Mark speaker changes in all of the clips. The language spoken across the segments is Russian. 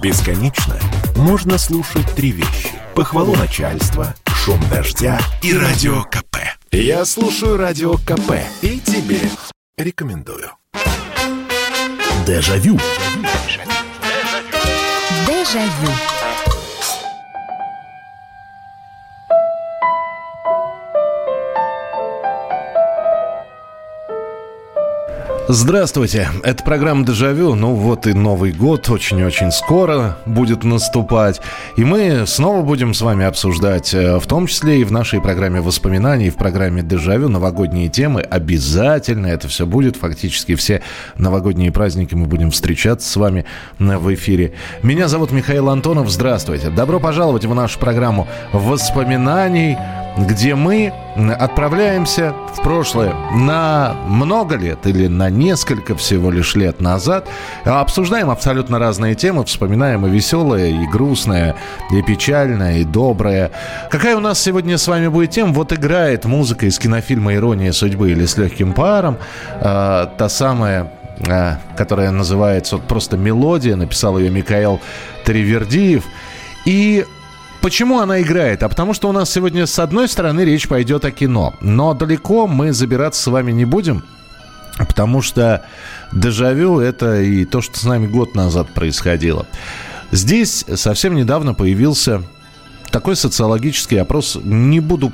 Speaker 1: Бесконечно можно слушать три вещи. Похвалу начальства, шум дождя и радио КП. Я слушаю радио КП и тебе рекомендую. Дежавю.
Speaker 2: Дежавю.
Speaker 3: Здравствуйте, это программа «Дежавю». Ну вот и Новый год очень-очень скоро будет наступать. И мы снова будем с вами обсуждать, э, в том числе и в нашей программе воспоминаний, в программе «Дежавю» новогодние темы. Обязательно это все будет. Фактически все новогодние праздники мы будем встречаться с вами в эфире. Меня зовут Михаил Антонов. Здравствуйте. Добро пожаловать в нашу программу воспоминаний где мы отправляемся в прошлое на много лет или на несколько всего лишь лет назад, обсуждаем абсолютно разные темы, вспоминаем и веселое, и грустное, и печальное, и доброе. Какая у нас сегодня с вами будет тема? Вот играет музыка из кинофильма «Ирония судьбы» или «С легким паром», э, та самая э, которая называется вот просто «Мелодия», написал ее Михаил Тривердиев. И Почему она играет? А потому что у нас сегодня, с одной стороны, речь пойдет о кино. Но далеко мы забираться с вами не будем. Потому что дежавю – это и то, что с нами год назад происходило. Здесь совсем недавно появился такой социологический опрос. Не буду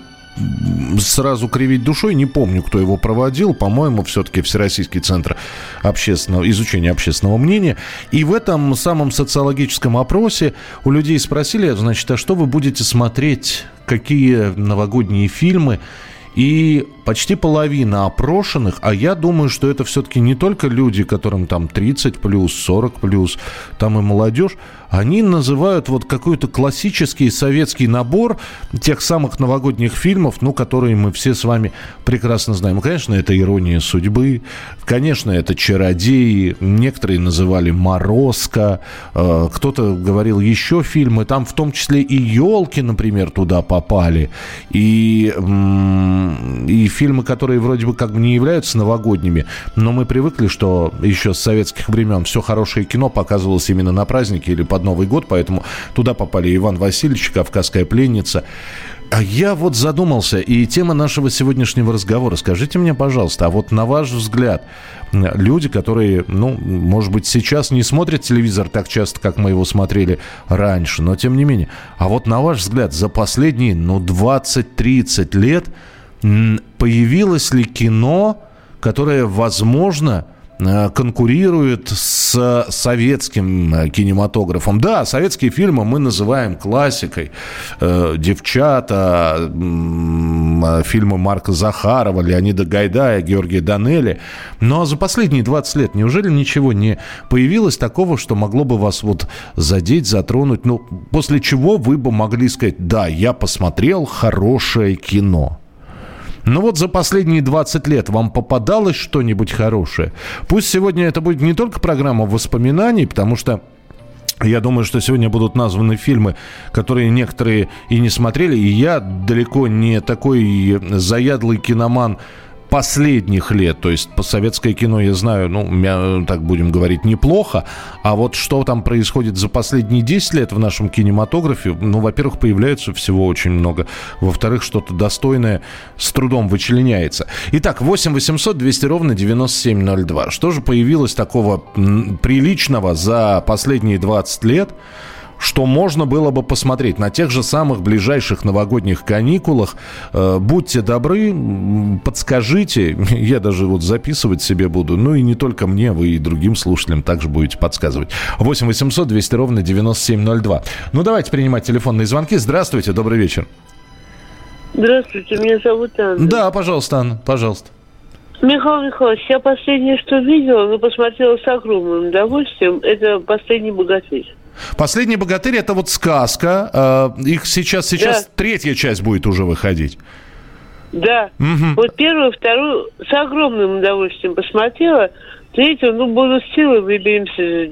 Speaker 3: сразу кривить душой, не помню, кто его проводил, по-моему, все-таки Всероссийский центр общественного, изучения общественного мнения. И в этом самом социологическом опросе у людей спросили, значит, а что вы будете смотреть, какие новогодние фильмы, и почти половина опрошенных, а я думаю, что это все-таки не только люди, которым там 30 плюс, 40 плюс, там и молодежь, они называют вот какой-то классический советский набор тех самых новогодних фильмов, ну, которые мы все с вами прекрасно знаем. Конечно, это «Ирония судьбы», конечно, это «Чародеи», некоторые называли «Морозко», э, кто-то говорил еще фильмы, там в том числе и «Елки», например, туда попали, и, и фильмы, которые вроде бы как бы не являются новогодними, но мы привыкли, что еще с советских времен все хорошее кино показывалось именно на празднике или под Новый год, поэтому туда попали Иван Васильевич, Кавказская пленница. А я вот задумался, и тема нашего сегодняшнего разговора. Скажите мне, пожалуйста, а вот на ваш взгляд, люди, которые, ну, может быть, сейчас не смотрят телевизор так часто, как мы его смотрели раньше, но тем не менее, а вот на ваш взгляд, за последние, ну, 20-30 лет появилось ли кино, которое, возможно, Э, конкурирует с советским э, кинематографом. Да, советские фильмы мы называем классикой. Э, «Девчата», фильмы Марка Захарова, Леонида Гайдая, Георгия Данели. Но за последние 20 лет неужели ничего не появилось такого, что могло бы вас вот задеть, затронуть? Ну, после чего вы бы могли сказать, да, я посмотрел хорошее кино. Ну вот за последние 20 лет вам попадалось что-нибудь хорошее? Пусть сегодня это будет не только программа воспоминаний, потому что я думаю, что сегодня будут названы фильмы, которые некоторые и не смотрели. И я далеко не такой заядлый киноман, последних лет, то есть по советское кино я знаю, ну, так будем говорить, неплохо, а вот что там происходит за последние 10 лет в нашем кинематографе, ну, во-первых, появляется всего очень много, во-вторых, что-то достойное с трудом вычленяется. Итак, 8 800 200 ровно 9702. Что же появилось такого приличного за последние 20 лет? Что можно было бы посмотреть на тех же самых ближайших новогодних каникулах. Э, будьте добры, подскажите. Я даже вот записывать себе буду. Ну и не только мне, вы и другим слушателям также будете подсказывать. 8 800 200 ровно 9702. Ну давайте принимать телефонные звонки. Здравствуйте, добрый вечер.
Speaker 4: Здравствуйте, меня зовут Анна.
Speaker 3: Да, пожалуйста, Анна, пожалуйста.
Speaker 4: Михаил Михайлович, я последнее, что видела, но посмотрела с огромным удовольствием, это «Последний богатырь».
Speaker 3: Последний богатырь это вот сказка. Э, их сейчас, сейчас да. третья часть будет уже выходить.
Speaker 4: Да. Угу. Вот первую, вторую с огромным удовольствием посмотрела. Третью, ну, буду с силой, выберемся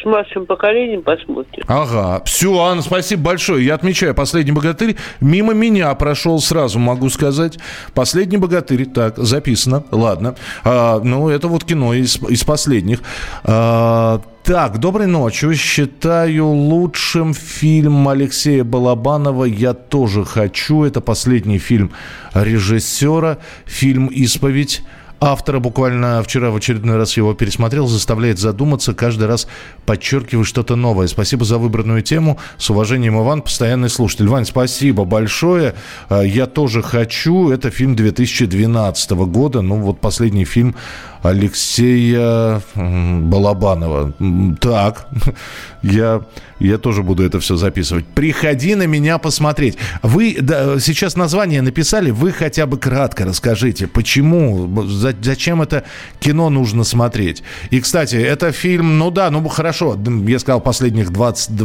Speaker 4: с младшим поколением, посмотрим.
Speaker 3: Ага. Все, Анна, спасибо большое. Я отмечаю, «Последний богатырь» мимо меня прошел сразу, могу сказать. «Последний богатырь», так, записано, ладно. А, ну, это вот кино из, из последних. А, Так, доброй ночи. Считаю лучшим фильм Алексея Балабанова «Я тоже хочу». Это последний фильм режиссера. Фильм «Исповедь» автора буквально вчера в очередной раз его пересмотрел, заставляет задуматься, каждый раз подчеркивая что-то новое. Спасибо за выбранную тему. С уважением, Иван, постоянный слушатель. Вань, спасибо большое. Я тоже хочу. Это фильм 2012 года. Ну, вот последний фильм Алексея Балабанова. Так, я, я тоже буду это все записывать. Приходи на меня посмотреть. Вы да, сейчас название написали, вы хотя бы кратко расскажите, почему, за, зачем это кино нужно смотреть. И, кстати, это фильм, ну да, ну хорошо, я сказал последних 20,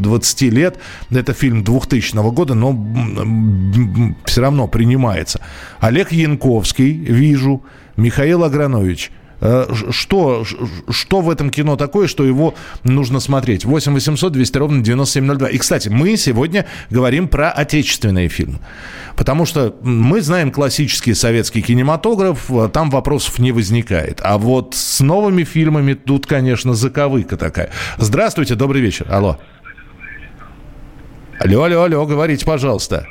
Speaker 3: 20 лет, это фильм 2000 года, но все равно принимается. Олег Янковский, вижу, Михаил Агранович, э, что, что в этом кино такое, что его нужно смотреть? 8 800 200 ровно 9702. И, кстати, мы сегодня говорим про отечественные фильмы. Потому что мы знаем классический советский кинематограф, э, там вопросов не возникает. А вот с новыми фильмами тут, конечно, заковыка такая. Здравствуйте, добрый вечер. Алло. Алло, алло, алло, говорите, пожалуйста.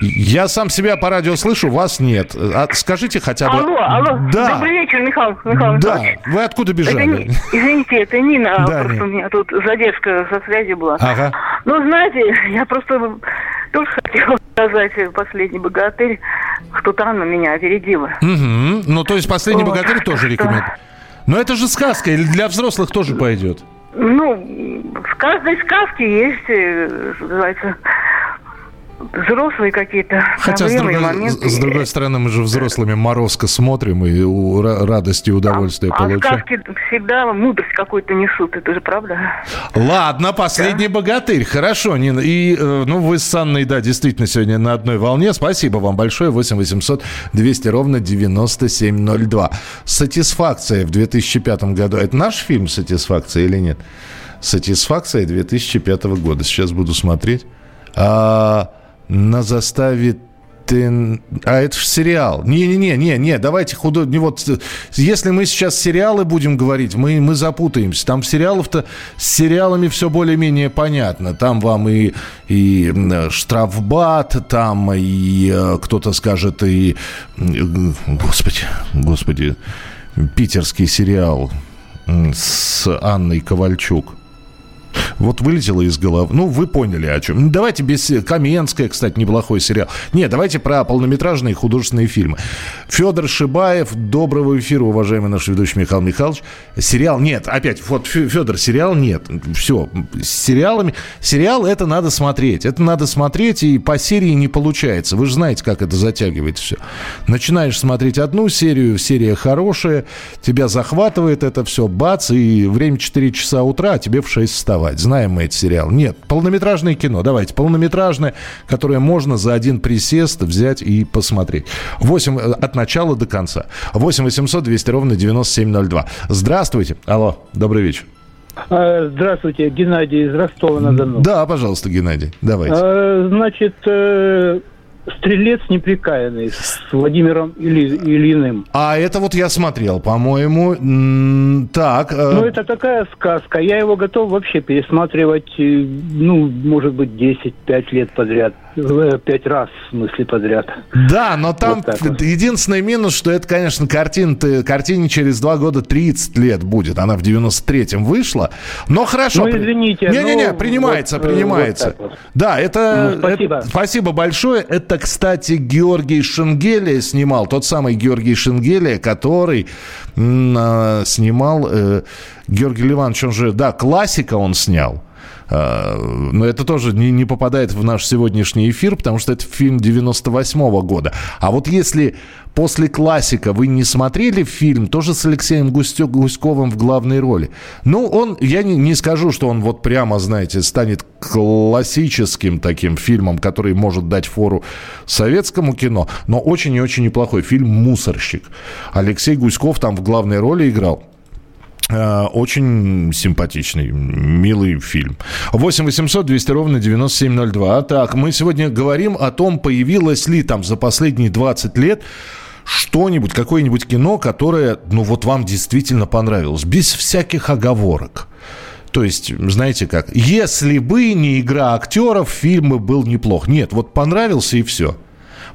Speaker 3: Я сам себя по радио слышу, вас нет. А скажите хотя бы...
Speaker 2: Алло, алло.
Speaker 3: Да.
Speaker 2: Добрый вечер, Михаил Михайлович.
Speaker 3: Да. Вы откуда бежали?
Speaker 2: Это, извините, это Нина.
Speaker 3: Да,
Speaker 2: просто
Speaker 3: Нина.
Speaker 2: у меня тут задержка со связи была.
Speaker 3: Ага.
Speaker 2: Ну, знаете, я просто тоже хотела сказать, последний богатырь, кто-то Анна меня опередила.
Speaker 3: Угу. Ну, то есть «Последний
Speaker 2: Вот.
Speaker 3: богатырь» тоже рекомендую. Но это же сказка, или для взрослых тоже пойдет?
Speaker 2: Ну, в каждой сказке есть, э, называется, взрослые какие-то
Speaker 3: Хотя, с
Speaker 2: проблемы
Speaker 3: другой,
Speaker 2: моменты.
Speaker 3: с другой стороны, мы же взрослыми морозко смотрим и у- ра- радость и удовольствие
Speaker 2: а, а
Speaker 3: получаем.
Speaker 2: сказки всегда мудрость какую-то несут, это же правда.
Speaker 3: Ладно, последний богатырь. Хорошо, Нина. И, э, ну, вы с Анной, да, действительно сегодня на одной волне. Спасибо вам большое. 8 800 200 ровно 9702. «Сатисфакция» в 2005 году. Это наш фильм «Сатисфакция» или нет? «Сатисфакция» 2005 года. Сейчас буду смотреть. А, на заставе Тен- А это же сериал. Не-не-не, не, не, давайте худо... Не вот, если мы сейчас сериалы будем говорить, мы, мы запутаемся. Там сериалов-то с сериалами все более-менее понятно. Там вам и, и штрафбат, там и э, кто-то скажет и... Господи, господи, питерский сериал с Анной Ковальчук. Вот вылетело из головы. Ну, вы поняли о чем. Давайте без... Каменская, кстати, неплохой сериал. Не, давайте про полнометражные художественные фильмы. Федор Шибаев. Доброго эфира, уважаемый наш ведущий Михаил Михайлович. Сериал нет. Опять, вот, Фе- Федор, сериал нет. Все. С сериалами... Сериал это надо смотреть. Это надо смотреть, и по серии не получается. Вы же знаете, как это затягивает все. Начинаешь смотреть одну серию, серия хорошая, тебя захватывает это все, бац, и время 4 часа утра, а тебе в 6 вставать. Знаем мы этот сериал. Нет, полнометражное кино. Давайте, полнометражное, которое можно за один присест взять и посмотреть. 8 э, от начала до конца. 8 800 200 ровно 9702. Здравствуйте. Алло, добрый вечер.
Speaker 5: А, Здравствуйте, Геннадий из Ростова-на-Дону.
Speaker 3: Да, пожалуйста, Геннадий, давайте.
Speaker 5: А, Значит, э, «Стрелец неприкаянный» с Владимиром Или- Ильиным.
Speaker 3: А это вот я смотрел, по-моему. Так. э,
Speaker 5: Ну, это такая сказка. Я его готов вообще пересматривать, э, ну, может быть, 10-5 лет подряд. Пять раз, в смысле, подряд.
Speaker 3: Да, но там
Speaker 5: Вот вот.
Speaker 3: единственный минус, что это, конечно, картина, картине через два года 30 лет будет. Она в 93-м вышла. Но хорошо.
Speaker 5: Ну, извините,
Speaker 3: Не-не-не,
Speaker 5: ну,
Speaker 3: принимается,
Speaker 5: вот,
Speaker 3: принимается.
Speaker 5: вот вот.
Speaker 3: Да, это...
Speaker 5: Ну, спасибо.
Speaker 3: это- спасибо большое. Это, кстати, Георгий Шенгелия снимал. Тот самый Георгий Шенгелия, который а, снимал... э, Георгий Ливанович, он же... Да, классика он снял. А, Но это тоже не, не попадает в наш сегодняшний эфир, потому что это фильм 98 года. А вот если после классика вы не смотрели фильм, тоже с Алексеем Густё- Гуськовым в главной роли. Ну, он, я не, не скажу, что он вот прямо, знаете, станет классическим таким фильмом, который может дать фору советскому кино, но очень и очень неплохой фильм «Мусорщик». Алексей Гуськов там в главной роли играл. Э, Очень симпатичный, милый фильм. 8 800 200 ровно 9702. Так, мы сегодня говорим о том, появилось ли там за последние 20 лет что-нибудь, какое-нибудь кино, которое, ну, вот вам действительно понравилось, без всяких оговорок. То есть, знаете как, если бы не игра актеров, фильм бы был неплох. Нет, вот понравился и все.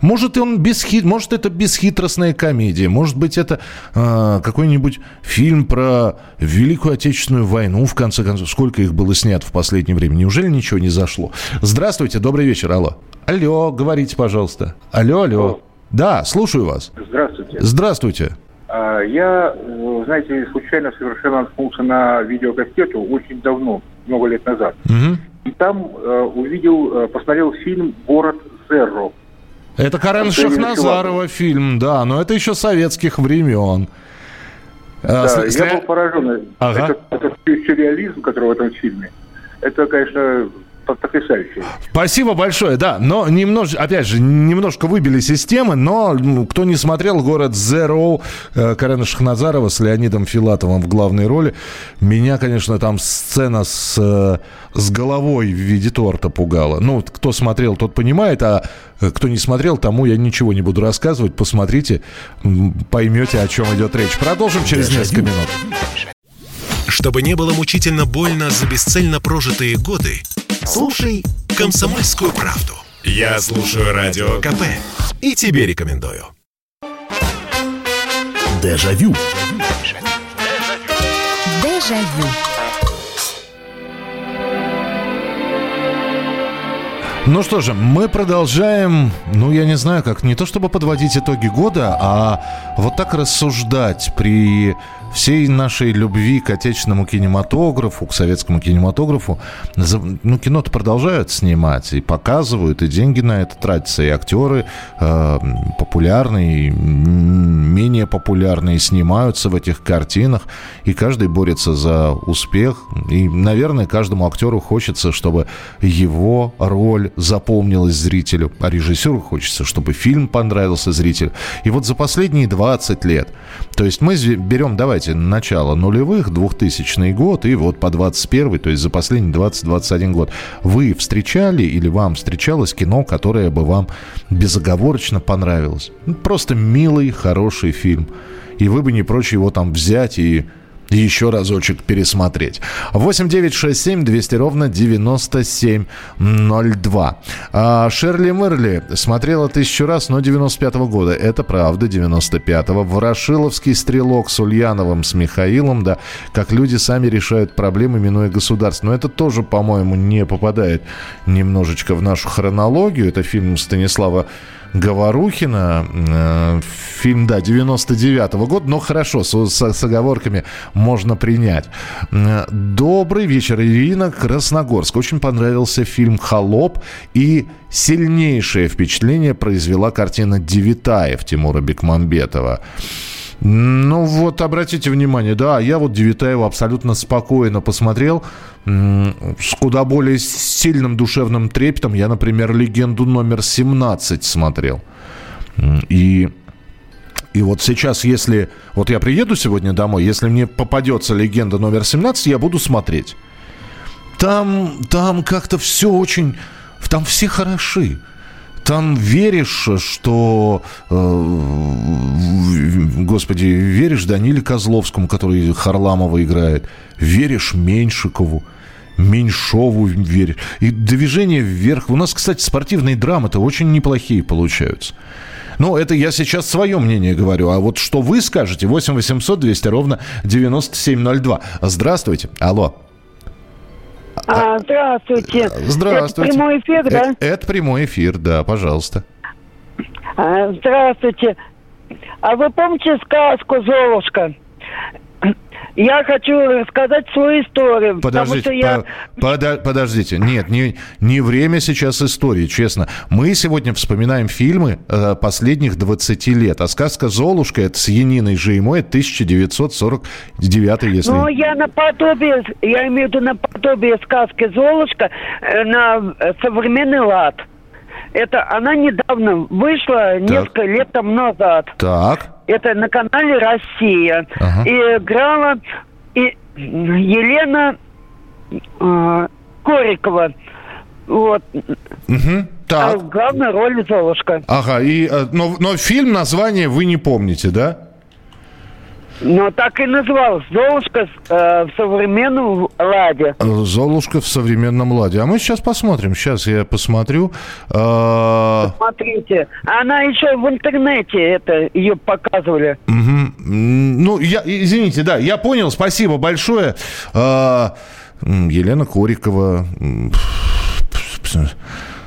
Speaker 3: Может, он бесхит... может это бесхитростная комедия, может быть, это э, какой-нибудь фильм про Великую Отечественную войну, в конце концов. Сколько их было снято в последнее время? Неужели ничего не зашло? Здравствуйте, добрый вечер, алло. Алло, говорите, пожалуйста. Алло, алло. алло. Да, слушаю вас.
Speaker 6: Здравствуйте.
Speaker 3: Здравствуйте.
Speaker 6: А, я, знаете, случайно совершенно наткнулся на видеокассету очень давно, много лет назад. Угу. И там э, увидел, э, посмотрел фильм «Город Зеро».
Speaker 3: Это Карен Шахназарова фильм, да, но это еще советских времен.
Speaker 6: Да, а, с... я был поражен. Ага. Это, это сюрреализм, который в этом фильме. Это, конечно, потрясающе.
Speaker 3: Спасибо большое, да. Но немножко, опять же, немножко выбили системы, но кто не смотрел город Zero э, Карена Шахназарова с Леонидом Филатовым в главной роли, меня, конечно, там сцена с, э, с головой в виде торта пугала. Ну, кто смотрел, тот понимает, а э, кто не смотрел, тому я ничего не буду рассказывать. Посмотрите, поймете, о чем идет речь. Продолжим через несколько минут.
Speaker 1: Чтобы не было мучительно больно за бесцельно прожитые годы, Слушай «Комсомольскую правду». Я слушаю Радио КП и тебе рекомендую. Дежавю.
Speaker 3: Дежавю. Ну что же, мы продолжаем, ну я не знаю как, не то чтобы подводить итоги года, а вот так рассуждать при всей нашей любви к отечественному кинематографу, к советскому кинематографу, ну, кино-то продолжают снимать и показывают, и деньги на это тратятся, и актеры э, популярные, и менее популярные снимаются в этих картинах, и каждый борется за успех, и, наверное, каждому актеру хочется, чтобы его роль запомнилась зрителю, а режиссеру хочется, чтобы фильм понравился зрителю. И вот за последние 20 лет, то есть мы берем, давайте, начало нулевых, 2000 год и вот по 21 то есть за последний 20-21 год. Вы встречали или вам встречалось кино, которое бы вам безоговорочно понравилось? Просто милый, хороший фильм. И вы бы не прочь его там взять и еще разочек пересмотреть. 8 9 6 7 200 ровно 9702. А, Шерли Мерли смотрела тысячу раз, но 95 -го года. Это правда, 95-го. Ворошиловский стрелок с Ульяновым, с Михаилом, да, как люди сами решают проблемы, минуя государство. Но это тоже, по-моему, не попадает немножечко в нашу хронологию. Это фильм Станислава Говорухина. Э, фильм, да, 99-го года, но хорошо, с, с, с оговорками можно принять. Добрый вечер, Ирина Красногорск. Очень понравился фильм «Холоп» и сильнейшее впечатление произвела картина «Девитаев» Тимура Бекмамбетова. Ну вот, обратите внимание, да, я вот Девитаева абсолютно спокойно посмотрел, с куда более сильным душевным трепетом. Я, например, «Легенду номер 17» смотрел. И и вот сейчас, если... Вот я приеду сегодня домой, если мне попадется легенда номер 17, я буду смотреть. Там, там как-то все очень... Там все хороши там веришь, что, э, господи, веришь Даниле Козловскому, который Харламова играет, веришь Меньшикову, Меньшову веришь. И движение вверх. У нас, кстати, спортивные драмы-то очень неплохие получаются. Ну, это я сейчас свое мнение говорю. А вот что вы скажете? 8 800 200 ровно 9702. Здравствуйте. Алло.
Speaker 7: А, здравствуйте.
Speaker 3: Здравствуйте.
Speaker 7: Это прямой эфир, да?
Speaker 3: Это, это прямой эфир, да, пожалуйста.
Speaker 7: А, здравствуйте. А вы помните сказку «Золушка»? Я хочу рассказать свою историю.
Speaker 3: Подождите, я... подо, подождите. Нет, не, не время сейчас истории, честно. Мы сегодня вспоминаем фильмы э, последних 20 лет. А сказка «Золушка» это с Яниной Жеймой 1949, если...
Speaker 7: Ну, я наподобие, я имею в виду наподобие сказки «Золушка» э, на современный лад. Это она недавно вышла, так. несколько лет там назад.
Speaker 3: Так.
Speaker 7: Это на канале Россия. Ага. И играла и Елена э, Корикова. Вот.
Speaker 3: Угу.
Speaker 7: Так. А в главной роли Золушка.
Speaker 3: Ага, и, э, но, но фильм, название вы не помните, да?
Speaker 7: Ну, так и назвал. Золушка э, в современном ладе.
Speaker 3: Золушка в современном ладе. А мы сейчас посмотрим. Сейчас я посмотрю.
Speaker 7: Э... Посмотрите. Она еще в интернете это ее показывали.
Speaker 3: Угу. Ну, я, извините, да, я понял. Спасибо большое. Э... Елена Корикова.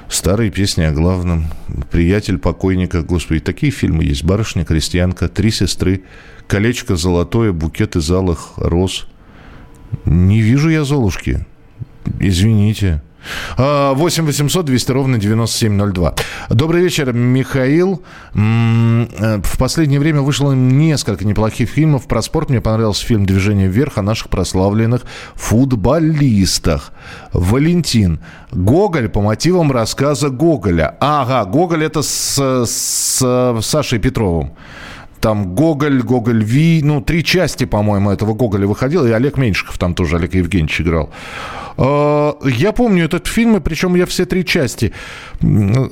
Speaker 3: Старые песни о главном. Приятель покойника. Господи, такие фильмы есть. Барышня, крестьянка, три сестры. Колечко золотое, букет из алых роз. Не вижу я Золушки. Извините. 8 800 200 ровно 9702. Добрый вечер, Михаил. Э, в последнее время вышло несколько неплохих фильмов. Про спорт мне понравился фильм «Движение вверх» о наших прославленных футболистах. Валентин. Гоголь по мотивам рассказа Гоголя. Ага, Гоголь это с, с Сашей Петровым там Гоголь, Гоголь Ви, ну, три части, по-моему, этого Гоголя выходило, и Олег Меньшиков там тоже, Олег Евгеньевич играл. А, я помню этот фильм, и причем я все три части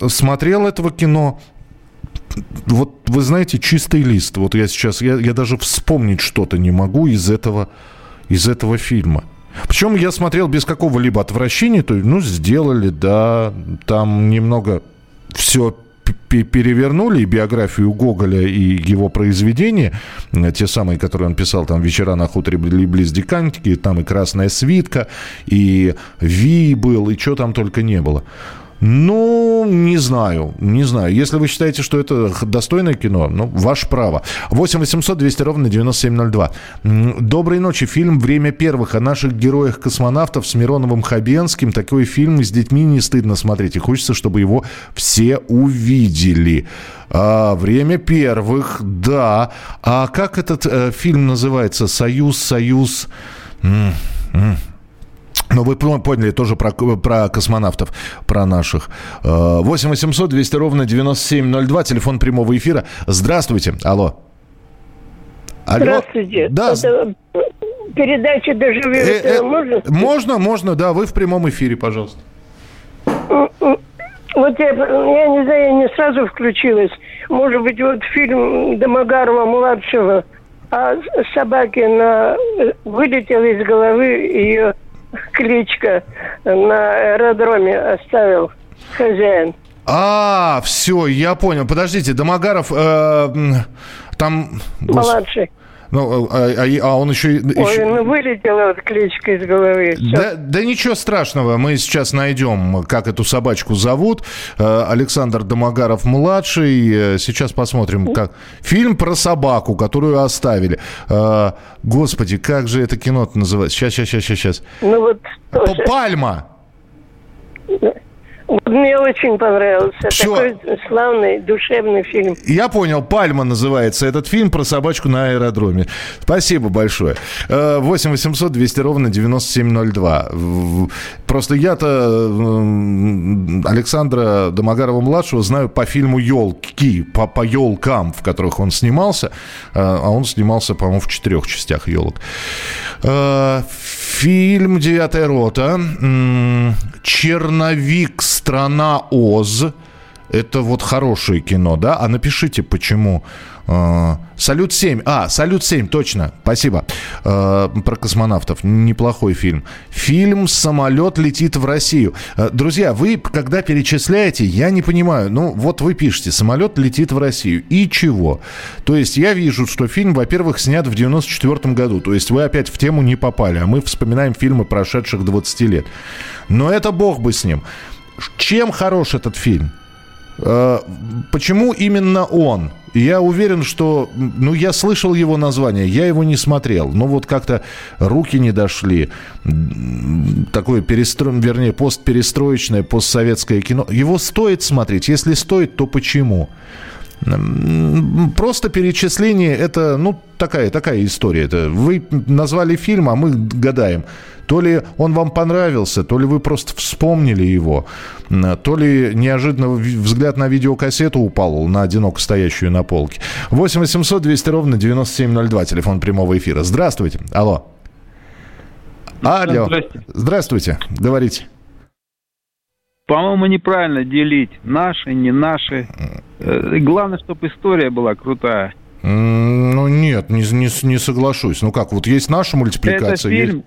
Speaker 3: смотрел этого кино. Вот вы знаете, чистый лист. Вот я сейчас, я, я даже вспомнить что-то не могу из этого, из этого фильма. Причем я смотрел без какого-либо отвращения, то есть, ну, сделали, да, там немного все перевернули биографию Гоголя и его произведения, э, те самые, которые он писал, там «Вечера на хуторе близ Дикантики», там и «Красная свитка», и «Ви» был, и что там только не было. Ну, не знаю, не знаю. Если вы считаете, что это достойное кино, ну, ваше право. 8 800 200 ровно 9702. Доброй ночи. Фильм «Время первых» о наших героях-космонавтов с Мироновым Хабенским. Такой фильм с детьми не стыдно смотреть. И хочется, чтобы его все увидели. А, «Время первых», да. А как этот э, фильм называется? «Союз», «Союз». Но вы поняли тоже про, про космонавтов, про наших. 8 800 200 ровно 9702, телефон прямого эфира. Здравствуйте. Алло.
Speaker 8: Алло. Здравствуйте.
Speaker 3: Да.
Speaker 8: Это передача «Доживет» э, э, можно?
Speaker 3: Можно, можно, да. Вы в прямом эфире, пожалуйста.
Speaker 8: Вот я, я не знаю, я не сразу включилась. Может быть, вот фильм Домогарова-младшего а собаки на, вылетел из головы ее кличка на аэродроме оставил хозяин.
Speaker 3: А, все, я понял. Подождите, Домогаров, э, там...
Speaker 8: Младший.
Speaker 3: Ну, а, а, а он еще...
Speaker 8: Ой, еще... ну вылетела вот кличка из головы.
Speaker 3: Да, да ничего страшного, мы сейчас найдем, как эту собачку зовут. Э, Александр Домогаров-младший. Э, сейчас посмотрим, как... Фильм про собаку, которую оставили. Э, господи, как же это кино называется? Сейчас, сейчас, сейчас, сейчас.
Speaker 8: Ну вот тоже.
Speaker 3: Пальма.
Speaker 8: Мне очень понравился. Все. Такой славный, душевный фильм.
Speaker 3: Я понял. «Пальма» называется этот фильм про собачку на аэродроме. Спасибо большое. 8 800 200 ровно 9702. Просто я-то Александра Домогарова-младшего знаю по фильму «Елки», по, по елкам, в которых он снимался. Э, а он снимался, по-моему, в четырех частях «Елок». Э, фильм «Девятая рота». «Черновик. Страна Оз». Это вот хорошее кино, да? А напишите, почему. А, Салют 7. А, Салют 7, точно. Спасибо. А, про космонавтов. Неплохой фильм. Фильм «Самолет летит в Россию». А, друзья, вы, когда перечисляете, я не понимаю. Ну, вот вы пишете «Самолет летит в Россию». И чего? То есть я вижу, что фильм, во-первых, снят в 94 году. То есть вы опять в тему не попали. А мы вспоминаем фильмы прошедших 20 лет. Но это бог бы с ним. Чем хорош этот фильм? Э, почему именно он? Я уверен, что... Ну, я слышал его название, я его не смотрел. Но вот как-то руки не дошли. Такое перестро... вернее, постперестроечное, постсоветское кино. Его стоит смотреть? Если стоит, то почему? Просто перечисление это, ну, такая, такая история. Это вы назвали фильм, а мы гадаем. То ли он вам понравился, то ли вы просто вспомнили его, то ли неожиданно взгляд на видеокассету упал на одиноко стоящую на полке. 8 800 200 ровно 9702, телефон прямого эфира. Здравствуйте. Алло. Алло. Здравствуйте. Здравствуйте. Говорите.
Speaker 9: По-моему, неправильно делить наши, не наши. Э, главное, чтобы история была крутая.
Speaker 3: Ну нет, не, не, не соглашусь. Ну как, вот есть наша мультипликация.
Speaker 9: Это фильм,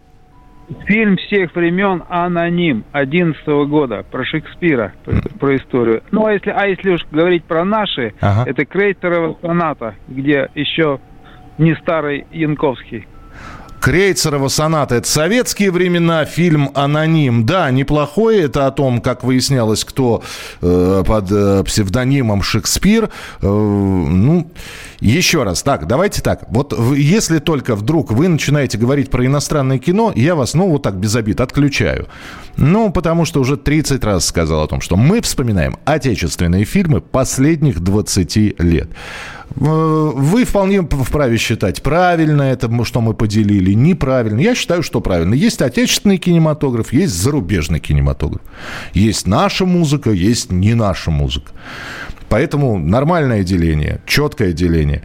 Speaker 9: есть... фильм всех времен «Аноним» 11 года про Шекспира, про, про историю. Ну а если, а если уж говорить про наши, ага. это Крейцерова соната, где еще не старый Янковский.
Speaker 3: Крейцерова соната. Это советские времена, фильм «Аноним». Да, неплохой. Это о том, как выяснялось, кто э, под э, псевдонимом Шекспир. Э, ну, еще раз. Так, давайте так. Вот если только вдруг вы начинаете говорить про иностранное кино, я вас, ну, вот так без обид отключаю. Ну, потому что уже 30 раз сказал о том, что мы вспоминаем отечественные фильмы последних 20 лет. Э, вы вполне вправе считать, правильно это, что мы поделили, неправильно. Я считаю, что правильно. Есть отечественный кинематограф, есть зарубежный кинематограф. Есть наша музыка, есть не наша музыка. Поэтому нормальное деление, четкое деление.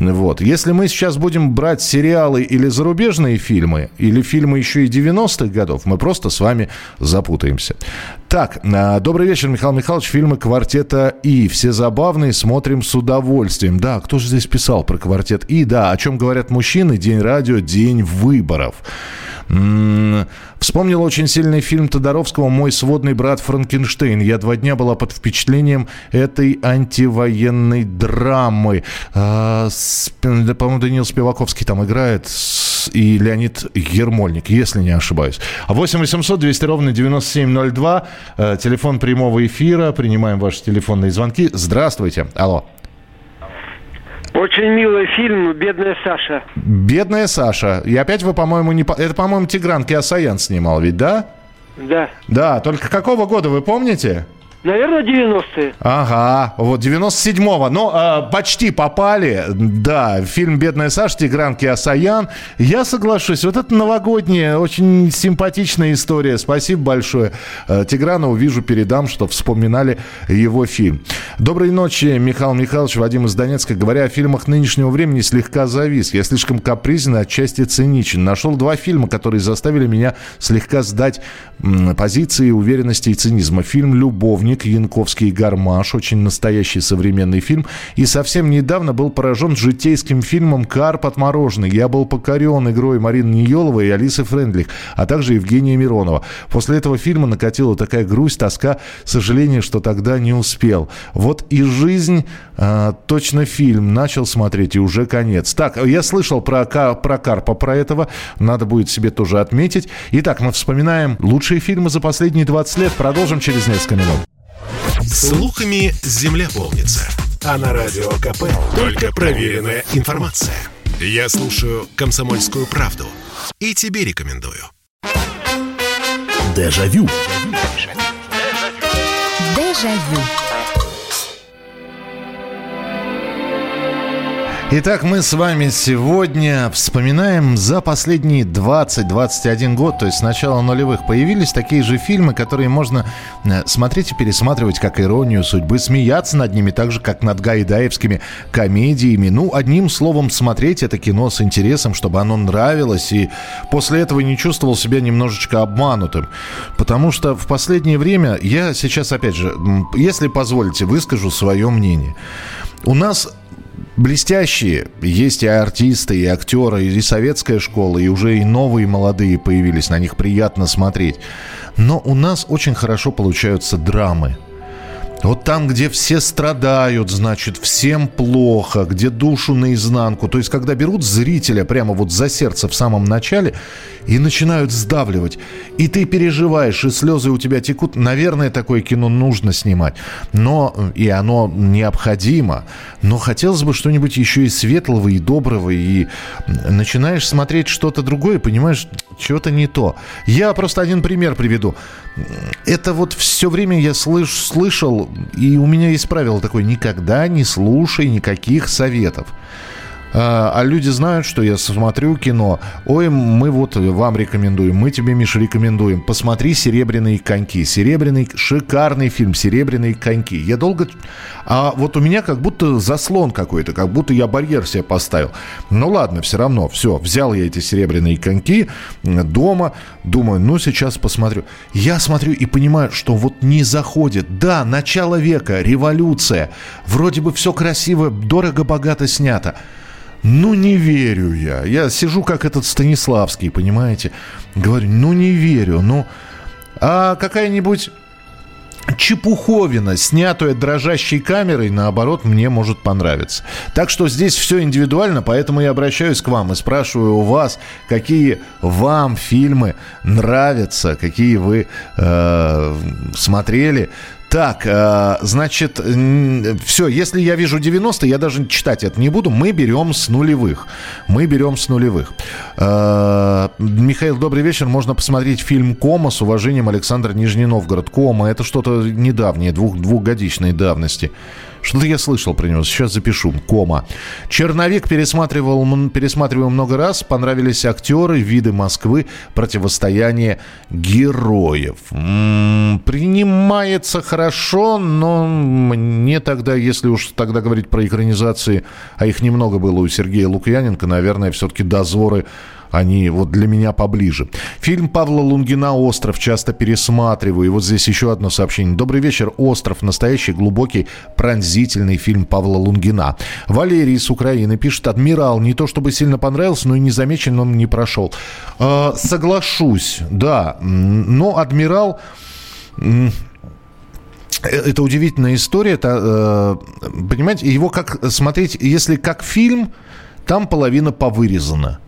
Speaker 3: Вот. Если мы сейчас будем брать сериалы или зарубежные фильмы, или фильмы еще и 90-х годов, мы просто с вами запутаемся. Так, а, добрый вечер, Михаил Михайлович. Фильмы «Квартета И». Все забавные, смотрим с удовольствием. Да, кто же здесь писал про «Квартет И»? Да, о чем говорят мужчины? День радио, день выборов. Вспомнил очень сильный фильм Тодоровского «Мой сводный брат Франкенштейн». Я два дня была под впечатлением этой антивоенной драмы. А, по-моему, Даниил Спиваковский там играет и Леонид Ермольник, если не ошибаюсь. 8 800 200 ровно 9702. Э, телефон прямого эфира. Принимаем ваши телефонные звонки. Здравствуйте. Алло.
Speaker 10: Очень милый фильм «Бедная Саша».
Speaker 3: «Бедная Саша». И опять вы, по-моему, не... Это, по-моему, Тигран Киасаян снимал ведь, да?
Speaker 10: Да.
Speaker 3: Да, только какого года, вы помните?
Speaker 10: Наверное, 90-е.
Speaker 3: Ага, вот 97-го. Ну, э, почти попали. Да, фильм «Бедная Саша», Тигран Киасаян. Я соглашусь. Вот это новогодняя, очень симпатичная история. Спасибо большое. Э, Тиграна увижу, передам, что вспоминали его фильм. Доброй ночи, Михаил Михайлович, Вадим из Донецка. Говоря о фильмах нынешнего времени, слегка завис. Я слишком капризен и отчасти циничен. Нашел два фильма, которые заставили меня слегка сдать позиции уверенности и цинизма. Фильм «Любовник» «Любовник», Янковский «Гармаш», очень настоящий современный фильм. И совсем недавно был поражен житейским фильмом «Карп отмороженный». Я был покорен игрой Марины Ниеловой и Алисы Френдлих, а также Евгения Миронова. После этого фильма накатила такая грусть, тоска, сожаление, что тогда не успел. Вот и жизнь, э, точно фильм, начал смотреть, и уже конец. Так, я слышал про, про Карпа, про этого, надо будет себе тоже отметить. Итак, мы вспоминаем лучшие фильмы за последние 20 лет. Продолжим через несколько минут.
Speaker 1: Слухами земля полнится. А на радио КП только проверенная информация. Я слушаю «Комсомольскую правду» и тебе рекомендую. Дежавю.
Speaker 3: Дежавю. Итак, мы с вами сегодня вспоминаем за последние 20-21 год, то есть с начала нулевых, появились такие же фильмы, которые можно э, смотреть и пересматривать как иронию судьбы, смеяться над ними так же, как над гайдаевскими комедиями. Ну, одним словом, смотреть это кино с интересом, чтобы оно нравилось, и после этого не чувствовал себя немножечко обманутым. Потому что в последнее время, я сейчас, опять же, если позволите, выскажу свое мнение. У нас блестящие. Есть и артисты, и актеры, и советская школа, и уже и новые молодые появились. На них приятно смотреть. Но у нас очень хорошо получаются драмы. Вот там, где все страдают, значит, всем плохо, где душу наизнанку. То есть, когда берут зрителя прямо вот за сердце в самом начале и начинают сдавливать. И ты переживаешь, и слезы у тебя текут. Наверное, такое кино нужно снимать. Но и оно необходимо. Но хотелось бы что-нибудь еще и светлого, и доброго. И начинаешь смотреть что-то другое, понимаешь, что-то не то. Я просто один пример приведу. Это вот все время я слыш, слышал, и у меня есть правило такое, никогда не слушай никаких советов. А, а люди знают, что я смотрю кино. Ой, мы вот вам рекомендуем, мы тебе, Миша, рекомендуем. Посмотри «Серебряные коньки». Серебряный, шикарный фильм «Серебряные коньки». Я долго... А вот у меня как будто заслон какой-то, как будто я барьер себе поставил. Ну ладно, все равно, все, взял я эти «Серебряные коньки» дома, думаю, ну сейчас посмотрю. Я смотрю и понимаю, что вот не заходит. Да, начало века, революция. Вроде бы все красиво, дорого-богато снято. Ну, не верю я. Я сижу, как этот Станиславский, понимаете? Говорю, ну, не верю. Ну, а какая-нибудь чепуховина, снятая дрожащей камерой, наоборот, мне может понравиться. Так что здесь все индивидуально, поэтому я обращаюсь к вам и спрашиваю у вас, какие вам фильмы нравятся, какие вы э, смотрели. Так, э, значит, все, если я вижу 90, я даже читать это не буду. Мы берем с нулевых. Мы берем с нулевых. Э, Михаил, добрый вечер. Можно посмотреть фильм «Кома» с уважением Александр Нижний Новгород. «Кома» — это что-то недавнее, двух, двухгодичной давности. Что-то я слышал про него. Сейчас запишу. Кома. Черновик пересматривал, пересматривал много раз. Понравились актеры, виды Москвы, противостояние героев. М-м, принимается хорошо, но мне тогда, если уж тогда говорить про экранизации, а их немного было у Сергея Лукьяненко, наверное, все-таки дозоры они вот для меня поближе. Фильм Павла Лунгина «Остров» часто пересматриваю. И вот здесь еще одно сообщение. Добрый вечер. «Остров» – настоящий глубокий пронзительный фильм Павла Лунгина. Валерий из Украины пишет «Адмирал». Не то чтобы сильно понравился, но и незамечен он не прошел. Э, соглашусь, да. Но «Адмирал» это удивительная история. Это, э, понимаете, его как смотреть, если как фильм, там половина повырезана.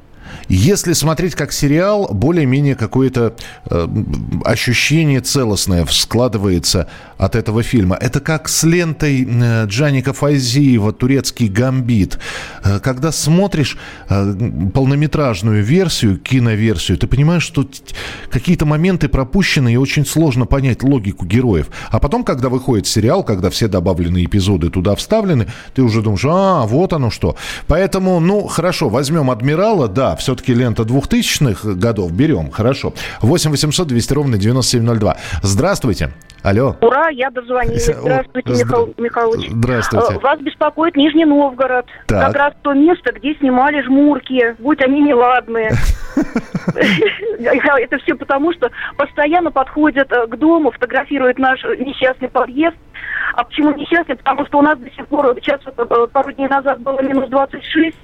Speaker 3: Если смотреть как сериал, более-менее какое-то э, ощущение целостное складывается от этого фильма. Это как с лентой э, Джаника Файзиева «Турецкий гамбит». Э, когда смотришь э, полнометражную версию, киноверсию, ты понимаешь, что какие-то моменты пропущены и очень сложно понять логику героев. А потом, когда выходит сериал, когда все добавленные эпизоды туда вставлены, ты уже думаешь, а, вот оно что. Поэтому, ну, хорошо, возьмем «Адмирала», да, все-таки лента 2000-х годов, берем, хорошо. 8 800 200 ровно 9702. Здравствуйте. Алло.
Speaker 11: Ура, я дозвонилась. Здравствуйте, Михаил Михайлович.
Speaker 3: Здравствуйте.
Speaker 11: Э, вас беспокоит Нижний Новгород. Так. Как раз то место, где снимали жмурки. Будь они неладные. Это все потому, что постоянно подходят э, к дому, фотографируют наш несчастный подъезд. А почему несчастный? Потому что у нас до сих пор, сейчас э, пару дней назад было минус 26,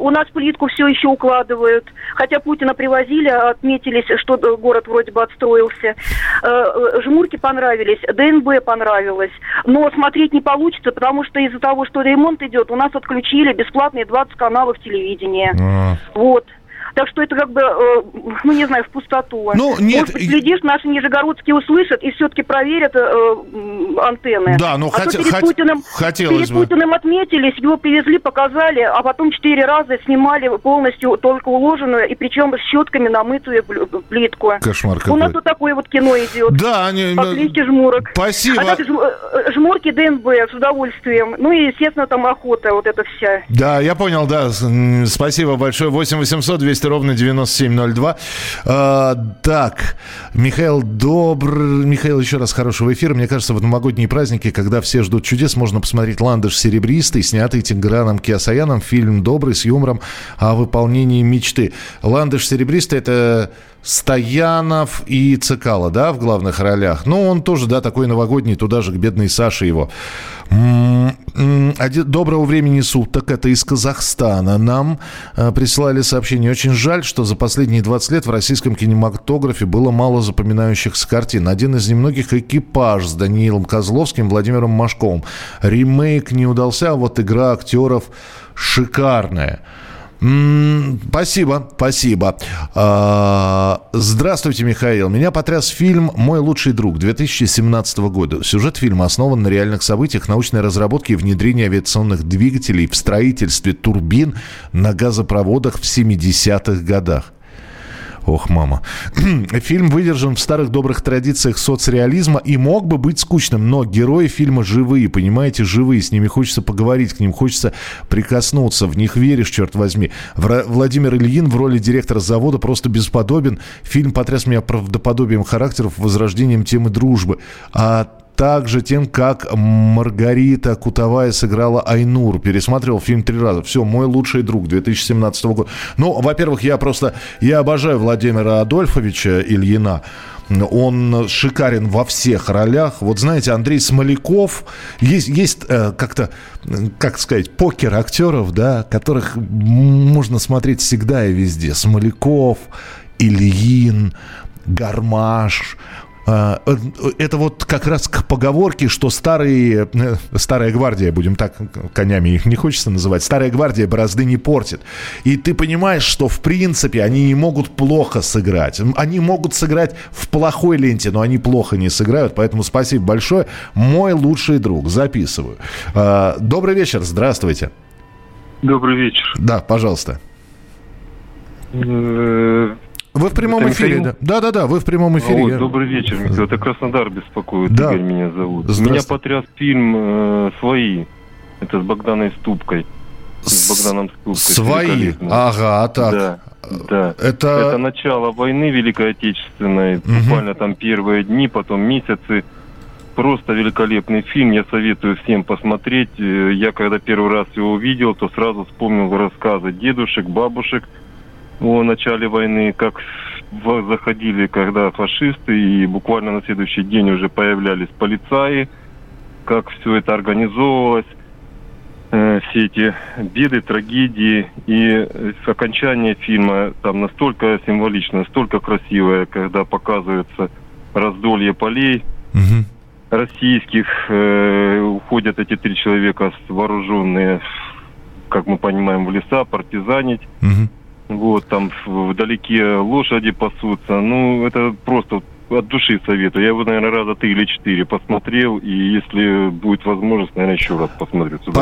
Speaker 11: у нас плитку все еще укладывают. Хотя Путина привозили, отметились, что город вроде бы отстроился. Жмурки понравились понравились, ДНБ понравилось. Но смотреть не получится, потому что из-за того, что ремонт идет, у нас отключили бесплатные 20 каналов телевидения. А. Вот. Так что это как бы, э, ну не знаю, в пустоту.
Speaker 3: Ну, нет.
Speaker 11: Может быть, глядишь, наши нижегородские услышат и все-таки проверят э, антенны.
Speaker 3: Да, ну
Speaker 11: а
Speaker 3: хот...
Speaker 11: перед, хот... Путиным,
Speaker 3: хотелось
Speaker 11: перед бы. Путиным отметились, его привезли, показали, а потом четыре раза снимали полностью только уложенную, и причем с щетками намытую плитку.
Speaker 3: Кошмар какой.
Speaker 11: У нас вот такое вот кино идет.
Speaker 3: Да, они...
Speaker 11: По кличке Жмурок.
Speaker 3: Спасибо. А
Speaker 11: так, э, жмурки ДНБ с удовольствием. Ну и, естественно, там охота вот эта вся.
Speaker 3: Да, я понял, да. Спасибо большое. 8 800 200 ровно 9702. А, так, Михаил, добрый... Михаил, еще раз хорошего эфира. Мне кажется, в новогодние праздники, когда все ждут чудес, можно посмотреть «Ландыш серебристый», снятый Тиграном Киасаяном. Фильм добрый, с юмором о выполнении мечты. «Ландыш серебристый» — это Стоянов и Цикало, да, в главных ролях. Ну, он тоже, да, такой новогодний, туда же к бедной Саше его. Доброго времени суток. Это из Казахстана. Нам э, прислали сообщение. Очень жаль, что за последние 20 лет в российском кинематографе было мало запоминающихся картин. Один из немногих экипаж с Даниилом Козловским, Владимиром Машковым. Ремейк не удался, а вот игра актеров шикарная. Спасибо, спасибо. А, здравствуйте, Михаил. Меня потряс фильм «Мой лучший друг» 2017 года. Сюжет фильма основан на реальных событиях научной разработки и внедрения авиационных двигателей в строительстве турбин на газопроводах в 70-х годах. Ох, мама. Фильм выдержан в старых добрых традициях соцреализма и мог бы быть скучным, но герои фильма живые, понимаете, живые. С ними хочется поговорить, к ним хочется прикоснуться, в них веришь, черт возьми. Владимир Ильин в роли директора завода просто бесподобен. Фильм потряс меня правдоподобием характеров, возрождением темы дружбы. А также тем, как Маргарита Кутовая сыграла Айнур. Пересматривал фильм три раза. Все, мой лучший друг 2017 года. Ну, во-первых, я просто, я обожаю Владимира Адольфовича Ильина. Он шикарен во всех ролях. Вот знаете, Андрей Смоляков, есть, есть э, как-то, как сказать, покер актеров, да, которых можно смотреть всегда и везде. Смоляков, Ильин, Гармаш, это вот как раз к поговорке, что старые, э, старая гвардия, будем так конями их не хочется называть, старая гвардия борозды не портит. И ты понимаешь, что в принципе они не могут плохо сыграть. Они могут сыграть в плохой ленте, но они плохо не сыграют. Поэтому спасибо большое. Мой лучший друг. Записываю. А, добрый вечер. Здравствуйте.
Speaker 12: Добрый вечер.
Speaker 3: Да, пожалуйста. Вы в прямом это эфире, Михаил? да? Да-да-да, вы в прямом эфире.
Speaker 12: О, добрый вечер, Михаил. Это Краснодар беспокоит. Да. Игорь меня зовут. Меня потряс фильм э, «Свои». Это с Богданой Ступкой. С Богданом Ступкой.
Speaker 3: «Свои». Ага, так.
Speaker 12: Да. Да. Это... Это начало войны Великой Отечественной. Угу. Буквально там первые дни, потом месяцы. Просто великолепный фильм. Я советую всем посмотреть. Э, я когда первый раз его увидел, то сразу вспомнил рассказы дедушек, бабушек – о начале войны, как заходили, когда фашисты, и буквально на следующий день уже появлялись полицаи, как все это организовывалось, э, все эти беды, трагедии. И окончание фильма там настолько символично, настолько красивое, когда показывается раздолье полей угу. российских, э, уходят эти три человека вооруженные, как мы понимаем, в леса, партизанить. Угу вот, там вдалеке лошади пасутся. Ну, это просто от души советую. Я его, наверное, раза три или четыре посмотрел, и если будет возможность, наверное, еще раз посмотрю.
Speaker 3: Спасибо,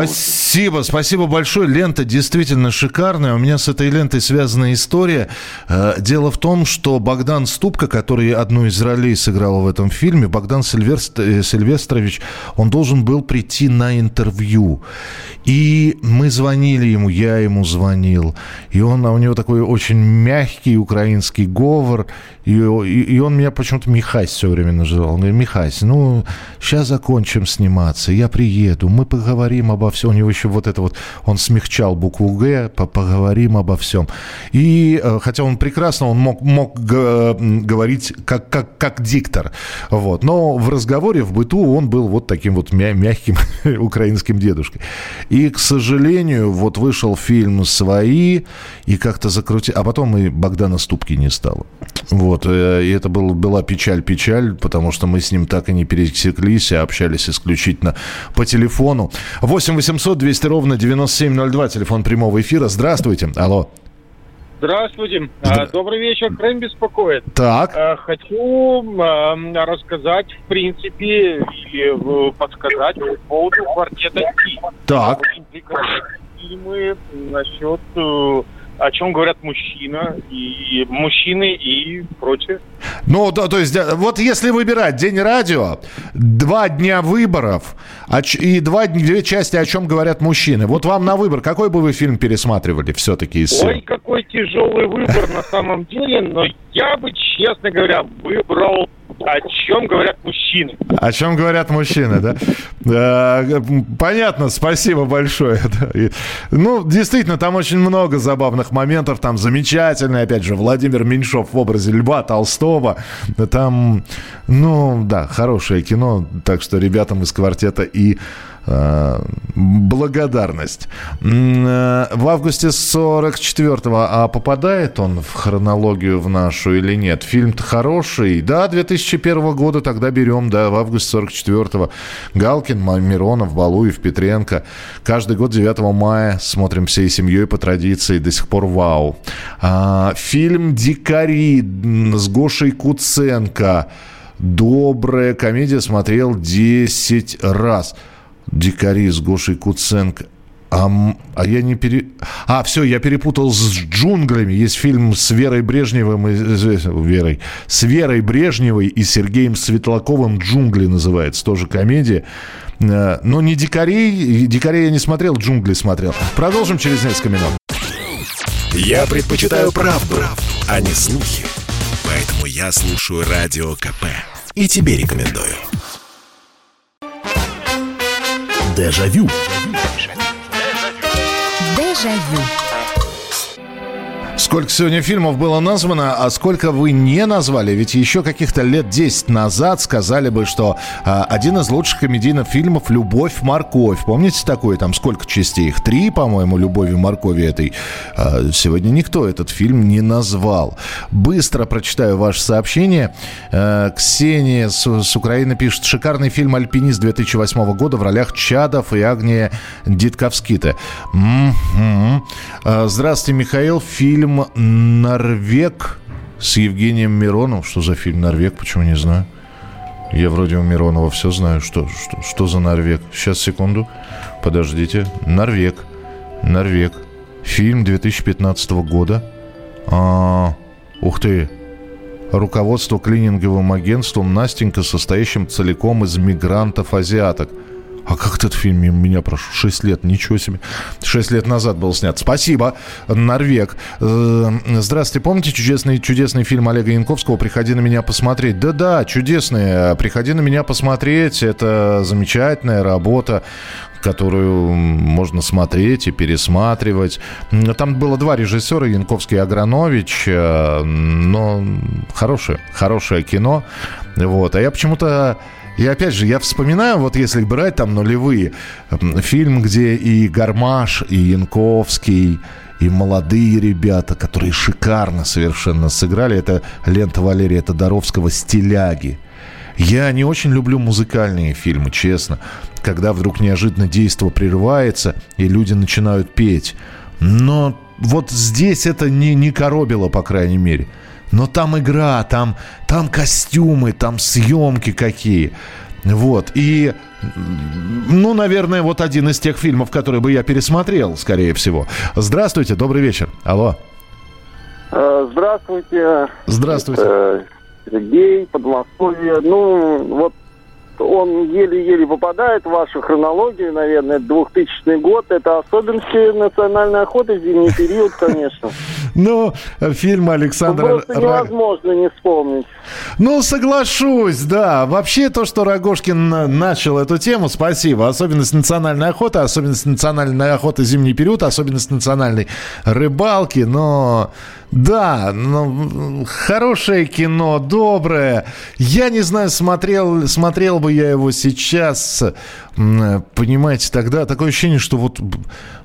Speaker 3: спасибо большое. Лента действительно шикарная. У меня с этой лентой связана история. Э, дело в том, что Богдан Ступка, который одну из ролей сыграл в этом фильме, Богдан. Э, Сильвестрович, он должен был прийти на интервью. И мы звонили ему, я ему звонил. И он, а у него такой очень мягкий украинский говор. И, и, и он меня почему почему-то Михась все время называл. Он говорит, Михась, ну, сейчас закончим сниматься, я приеду, мы поговорим обо всем. У него еще вот это вот, он смягчал букву «Г», поговорим обо всем. И, э, хотя он прекрасно, он мог, мог говорить как, как, как диктор, вот. Но в разговоре, в быту он был вот таким вот мягким украинским дедушкой. И, к сожалению, вот вышел фильм «Свои», и как-то закрутил, а потом и Богдана Ступки не стало. Вот, э, и это был, была печаль-печаль, потому что мы с ним так и не пересеклись, а общались исключительно по телефону. 8 800 200 ровно 9702, телефон прямого эфира. Здравствуйте. Алло.
Speaker 13: Здравствуйте. Да. Добрый вечер. Крым беспокоит.
Speaker 3: Так.
Speaker 13: Э, хочу рассказать, в принципе, или подсказать по поводу квартета Ти.
Speaker 3: Так.
Speaker 13: Фильмы насчет э, о чем говорят мужчина и мужчины и прочее.
Speaker 3: Ну, то, то есть, вот если выбирать День радио, два дня выборов и два, две части, о чем говорят мужчины. Вот вам на выбор, какой бы вы фильм пересматривали все-таки из
Speaker 13: Ой, какой тяжелый выбор на самом деле, но я бы, честно говоря, выбрал о чем говорят мужчины.
Speaker 3: О чем говорят мужчины, да? Э, понятно, спасибо большое. Ну, действительно, там очень много забавных моментов. Там замечательный, опять же, Владимир Меньшов в образе Льва Толстого. Там, ну, да, хорошее кино. Так что ребятам из квартета и благодарность. Э, в августе 44-го, а попадает он в хронологию в нашу или нет? Фильм-то хороший. Да, 2001 года тогда берем, да, в августе 44-го. Галкин, Миронов, Балуев, Петренко. Каждый год 9 мая смотрим всей семьей по традиции. До сих пор вау. А, фильм «Дикари» с Гошей Куценко. Добрая комедия смотрел 10 раз. Дикари с Гошей Куценко. А, а я не пере... А, все, я перепутал с джунглями. Есть фильм с Верой Брежневым и... Верой. С Верой Брежневой и Сергеем Светлаковым «Джунгли» называется. Тоже комедия. Э, но не «Дикарей». «Дикарей» я не смотрел, «Джунгли» смотрел. Продолжим через несколько минут.
Speaker 1: Я предпочитаю правду, правду, а не слухи. Поэтому я слушаю Радио КП. И тебе рекомендую. Дежавю.
Speaker 3: Дежавю. Сколько сегодня фильмов было названо, а сколько вы не назвали? Ведь еще каких-то лет 10 назад сказали бы, что а, один из лучших комедийных фильмов «Любовь, морковь». Помните такое? Там сколько частей? Их три, по-моему, «Любови, моркови» этой. А, сегодня никто этот фильм не назвал. Быстро прочитаю ваше сообщение. А, Ксения с, с Украины пишет. Шикарный фильм «Альпинист» 2008 года в ролях Чадов и Агния Дитковскита. М-м-м. Здравствуйте, Михаил. Фильм «Норвег» с Евгением Мироновым. Что за фильм «Норвег»? Почему не знаю? Я вроде у Миронова все знаю. Что, что, что за Норвег? Сейчас, секунду. Подождите. Норвег. Норвег. Фильм 2015 года. А, ух ты. Руководство клининговым агентством Настенька, состоящим целиком из мигрантов-азиаток. А как этот фильм мимо меня прошел? Шесть лет, ничего себе. Шесть лет назад был снят. Спасибо, Норвег. Э, здравствуйте, помните чудесный, чудесный фильм Олега Янковского «Приходи на меня посмотреть»? Да-да, чудесный. «Приходи на меня посмотреть» — это замечательная работа которую можно смотреть и пересматривать. Там было два режиссера, Янковский и Агранович, э, но хорошее, хорошее кино. Вот. А я почему-то и опять же, я вспоминаю, вот если брать там нулевые, фильм, где и Гармаш, и Янковский, и молодые ребята, которые шикарно совершенно сыграли. Это лента Валерия Тодоровского «Стиляги». Я не очень люблю музыкальные фильмы, честно. Когда вдруг неожиданно действо прерывается, и люди начинают петь. Но вот здесь это не, не коробило, по крайней мере. Но там игра, там, там костюмы, там съемки какие. Вот. И, ну, наверное, вот один из тех фильмов, которые бы я пересмотрел, скорее всего. Здравствуйте, добрый вечер. Алло.
Speaker 14: Э, здравствуйте.
Speaker 3: Здравствуйте.
Speaker 14: Э, Сергей, Подмосковье. Ну, вот он еле-еле попадает в вашу хронологию, наверное, 2000 год. Это особенности национальной охоты, зимний период, конечно.
Speaker 3: Ну, фильм Александра...
Speaker 14: Ну, просто невозможно не вспомнить.
Speaker 3: Ну, соглашусь, да. Вообще то, что Рогожкин начал эту тему, спасибо. Особенность национальной охоты, особенность национальной охоты зимний период, особенность национальной рыбалки, но... Да, ну, хорошее кино, доброе. Я не знаю, смотрел, смотрел бы я его сейчас. Понимаете, тогда такое ощущение, что вот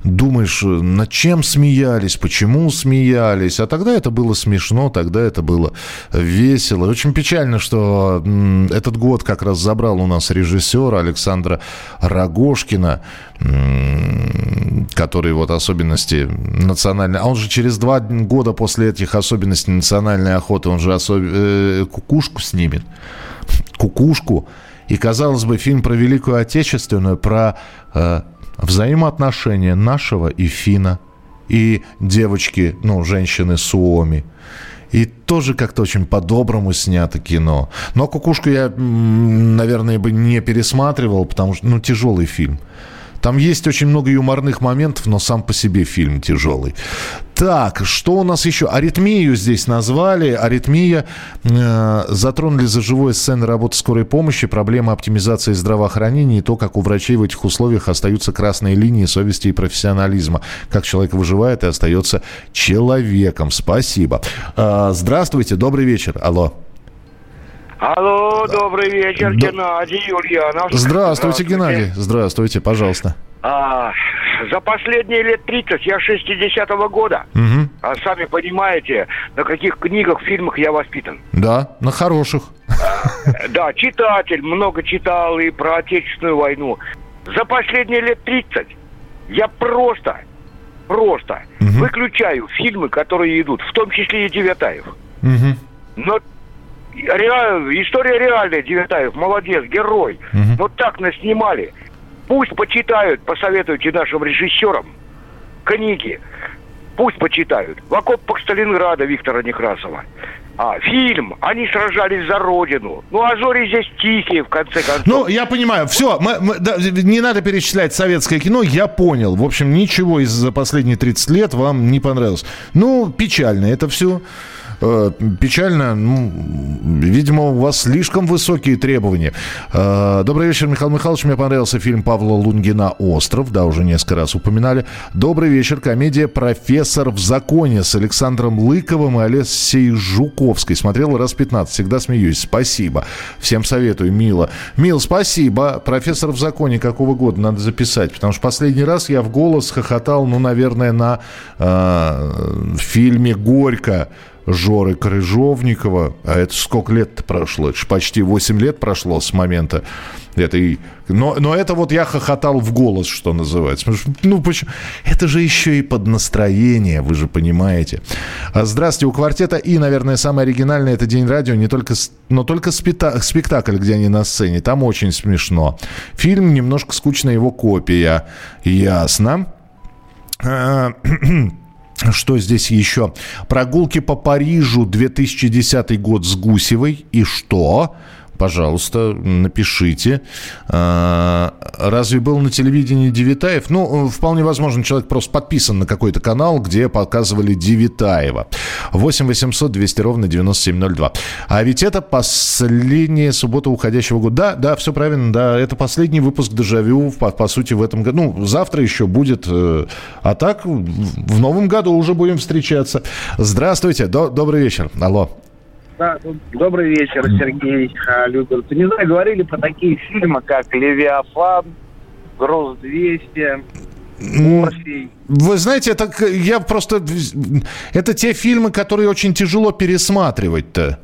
Speaker 3: думаешь, над чем смеялись, почему смеялись. А тогда это было смешно, тогда это было весело. Очень печально, что этот год как раз забрал у нас режиссера Александра Рогошкина, который вот особенности национальной... А он же через два года после этих особенностей национальной охоты, он же особ... э, кукушку снимет. Кукушку. И, казалось бы, фильм про Великую Отечественную, про э, взаимоотношения нашего и Фина, и девочки, ну, женщины Суоми. И тоже как-то очень по-доброму снято кино. Но «Кукушку» я, наверное, бы не пересматривал, потому что, ну, тяжелый фильм. Там есть очень много юморных моментов, но сам по себе фильм тяжелый. Так, что у нас еще? Аритмию здесь назвали. Аритмия э, затронули за живое сцены работы скорой помощи, проблемы оптимизации здравоохранения и то, как у врачей в этих условиях остаются красные линии совести и профессионализма. Как человек выживает и остается человеком. Спасибо. Э, здравствуйте, добрый вечер. Алло.
Speaker 10: Алло, добрый вечер, Д... Геннадий Ульянов.
Speaker 3: Здравствуйте, Здравствуйте, Геннадий. Здравствуйте, пожалуйста.
Speaker 10: А, за последние лет 30, я 60-го года, угу. а сами понимаете, на каких книгах, фильмах я воспитан.
Speaker 3: Да, на хороших.
Speaker 10: А, да, читатель, много читал и про Отечественную войну. За последние лет 30 я просто, просто угу. выключаю фильмы, которые идут, в том числе и Девятаев. Угу. Но Реаль... История реальная, Девятаев, молодец, герой. Угу. Вот так нас снимали. Пусть почитают, посоветуйте нашим режиссерам книги. Пусть почитают. В окопах Сталинграда Виктора Некрасова. А, фильм. Они сражались за родину. Ну, а зори здесь тихие, в конце концов.
Speaker 3: Ну, я понимаю. Все, мы, мы, да, не надо перечислять советское кино. Я понял. В общем, ничего из за последние 30 лет вам не понравилось. Ну, печально это все. Э, печально. Ну, видимо, у вас слишком высокие требования. Э, добрый вечер, Михаил Михайлович. Мне понравился фильм Павла Лунгина «Остров». Да, уже несколько раз упоминали. Добрый вечер. Комедия «Профессор в законе» с Александром Лыковым и Олесей Жуковской. Смотрел раз 15. Всегда смеюсь. Спасибо. Всем советую. Мило. Мил, спасибо. «Профессор в законе» какого года надо записать? Потому что последний раз я в голос хохотал, ну, наверное, на э, фильме «Горько» Жоры Крыжовникова. А это сколько лет прошло? Это почти 8 лет прошло с момента этой... Но, но это вот я хохотал в голос, что называется. Ну, почему? Это же еще и под настроение, вы же понимаете. А, здравствуйте, у квартета И, наверное, самое оригинальное это День радио, не только, но только спектакль, где они на сцене. Там очень смешно. Фильм немножко скучная его копия. Ясно. Что здесь еще? Прогулки по Парижу 2010 год с Гусевой. И что? Пожалуйста, напишите. А, разве был на телевидении Девитаев? Ну, вполне возможно, человек просто подписан на какой-то канал, где показывали Девитаева. 8 800 200 ровно 9702. А ведь это последняя суббота уходящего года. Да, да, все правильно, да, это последний выпуск «Дежавю», по, по сути, в этом году. Ну, завтра еще будет. Э, а так, в новом году уже будем встречаться. Здравствуйте, до, добрый вечер. Алло.
Speaker 15: Да, добрый вечер, Сергей а, Люберт. Не знаю, говорили про такие фильмы, как «Левиафан», «Груз-200»,
Speaker 3: Морфий. Вы знаете, это я просто... Это те фильмы, которые очень тяжело пересматривать-то.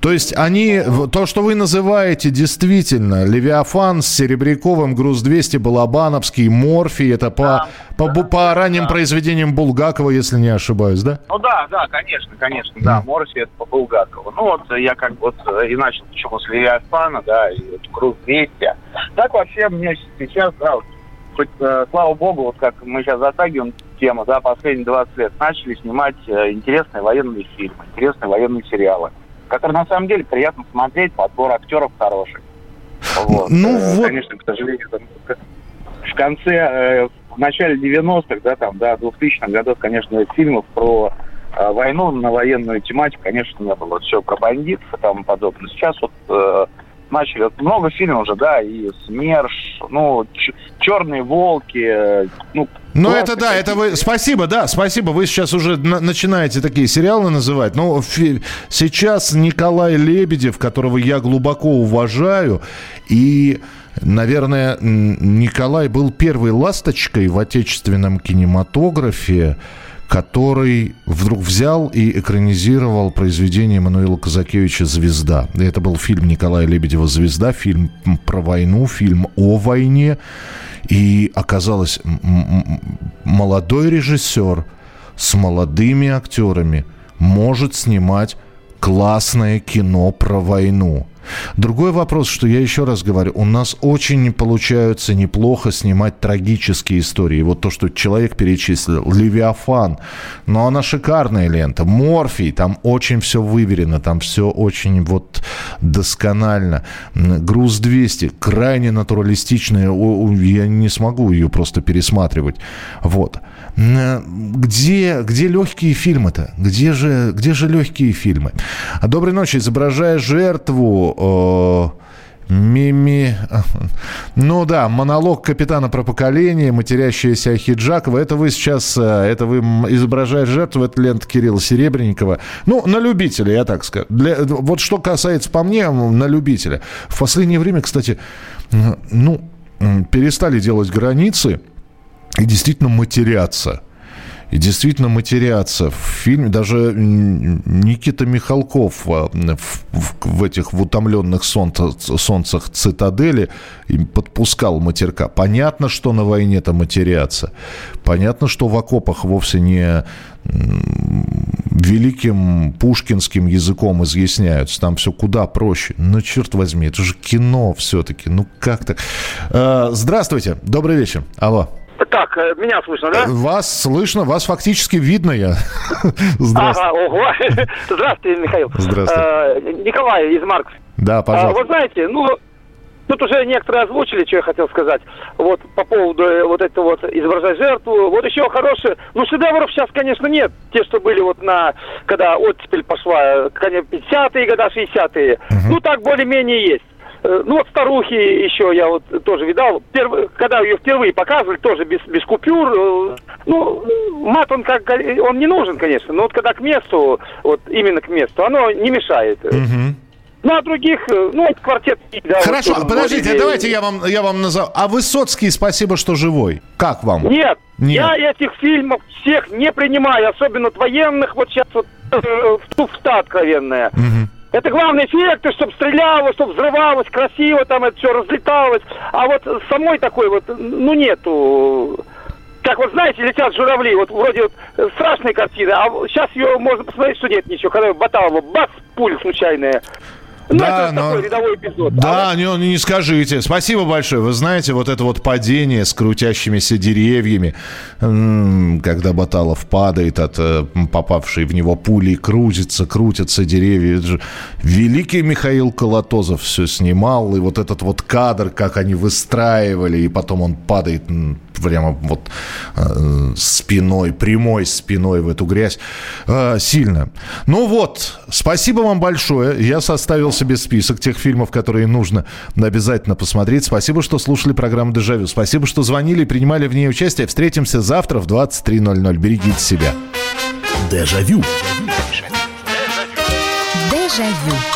Speaker 3: То есть они, то, что вы называете действительно, Левиафан с Серебряковым, Груз-200, Балабановский, Морфий, это по, да, по, да, по ранним да. произведениям Булгакова, если не ошибаюсь, да?
Speaker 15: Ну да, да, конечно, конечно, mm. да, Морфий это по Булгакову. Ну вот я как вот и начал почему с Левиафана, да, и вот Груз-200. Так вообще мне сейчас, да, вот, хоть, э, слава богу, вот как мы сейчас затагиваем тему, да, последние 20 лет, начали снимать э, интересные военные фильмы, интересные военные сериалы который на самом деле приятно смотреть, подбор актеров хороший. Вот. Ну, э, вот. Конечно, к сожалению, там, в конце, э, в начале 90-х, да, там, да, 2000-х годов, конечно, фильмов про э, войну на военную тематику, конечно, не было. Все про бандитов и тому подобное. Сейчас вот э, начали. Много фильмов уже, да, и СМЕРШ, ну, Черные волки, э, ну,
Speaker 3: ну, это да, это вы... Спасибо, да, спасибо. Вы сейчас уже на- начинаете такие сериалы называть. Но фи... сейчас Николай Лебедев, которого я глубоко уважаю, и, наверное, Николай был первой ласточкой в отечественном кинематографе, который вдруг взял и экранизировал произведение Мануила Казакевича «Звезда». Это был фильм Николая Лебедева «Звезда», фильм про войну, фильм о войне. И оказалось, молодой режиссер с молодыми актерами может снимать классное кино про войну. Другой вопрос, что я еще раз говорю, у нас очень получаются неплохо снимать трагические истории. Вот то, что человек перечислил, Левиафан, но она шикарная лента. Морфий, там очень все выверено, там все очень вот досконально. Груз 200, крайне натуралистичная, я не смогу ее просто пересматривать. Вот. Где, где легкие фильмы-то? Где же, где же легкие фильмы? Доброй ночи. Изображая жертву... Мими... Ну да, монолог капитана про поколение, матерящаяся Ахиджакова. Это вы сейчас, э, это вы изображаете жертву, это лента Кирилла Серебренникова. Ну, на любителя, я так скажу. Для, вот что касается по мне, на любителя. В последнее время, кстати, ну, перестали делать границы и действительно матеряться. И действительно матеряться. В фильме даже Никита Михалков в, в, в этих в утомленных солнце, солнцах цитадели подпускал матерка. Понятно, что на войне-то матеряться. Понятно, что в окопах вовсе не великим пушкинским языком изъясняются. Там все куда проще. Ну, черт возьми, это же кино все-таки. Ну, как так? Э, здравствуйте, добрый вечер. Алло.
Speaker 16: Так, э, меня слышно, да?
Speaker 3: Вас слышно, вас фактически видно я.
Speaker 16: Здравствуйте. Ага, ого. Здравствуйте, Михаил.
Speaker 3: Здравствуйте.
Speaker 16: Э, Николай из Маркс.
Speaker 3: Да, пожалуйста.
Speaker 16: А, вы знаете, ну, Тут уже некоторые озвучили, что я хотел сказать. Вот по поводу э, вот этого вот изображать жертву. Вот еще хорошие. Ну, шедевров сейчас, конечно, нет. Те, что были вот на... Когда оттепель пошла, конечно, 50-е годы, 60-е. Угу. Ну, так более-менее есть. Э, ну, вот старухи еще я вот тоже видал. Перв... Когда ее впервые показывали, тоже без, без купюр. Э, ну, мат он как... Он не нужен, конечно. Но вот когда к месту, вот именно к месту, оно не мешает. Угу. Ну, а других, э, ну, квартет...
Speaker 3: Да, Хорошо, вот, подождите, вроде... давайте я вам, я вам назову. А Высоцкий, спасибо, что живой. Как вам?
Speaker 16: Нет, Нет. я этих фильмов всех не принимаю, особенно военных, вот сейчас вот в туфта откровенная. Угу. Это главные эффекты, чтобы стреляло, чтобы взрывалось, красиво там это все разлеталось. А вот самой такой вот, ну, нету как вот знаете, летят журавли, вот вроде вот страшная картина, а сейчас ее можно посмотреть, что нет ничего, когда Баталова, бац, пуля случайная.
Speaker 3: Ну, да, но... такой рядовой эпизод. Да, а не, не скажите. Спасибо большое. Вы знаете, вот это вот падение с крутящимися деревьями, когда Баталов падает от э, попавшей в него пули, крутится, крутятся деревья. Это же великий Михаил Колотозов все снимал, и вот этот вот кадр, как они выстраивали, и потом он падает прямо вот э, спиной, прямой спиной в эту грязь. Э, сильно. Ну вот, спасибо вам большое. Я составил себе список тех фильмов, которые нужно обязательно посмотреть. Спасибо, что слушали программу «Дежавю». Спасибо, что звонили и принимали в ней участие. Встретимся завтра в 23.00. Берегите себя.
Speaker 1: Дежавю. Дежавю. Дежавю.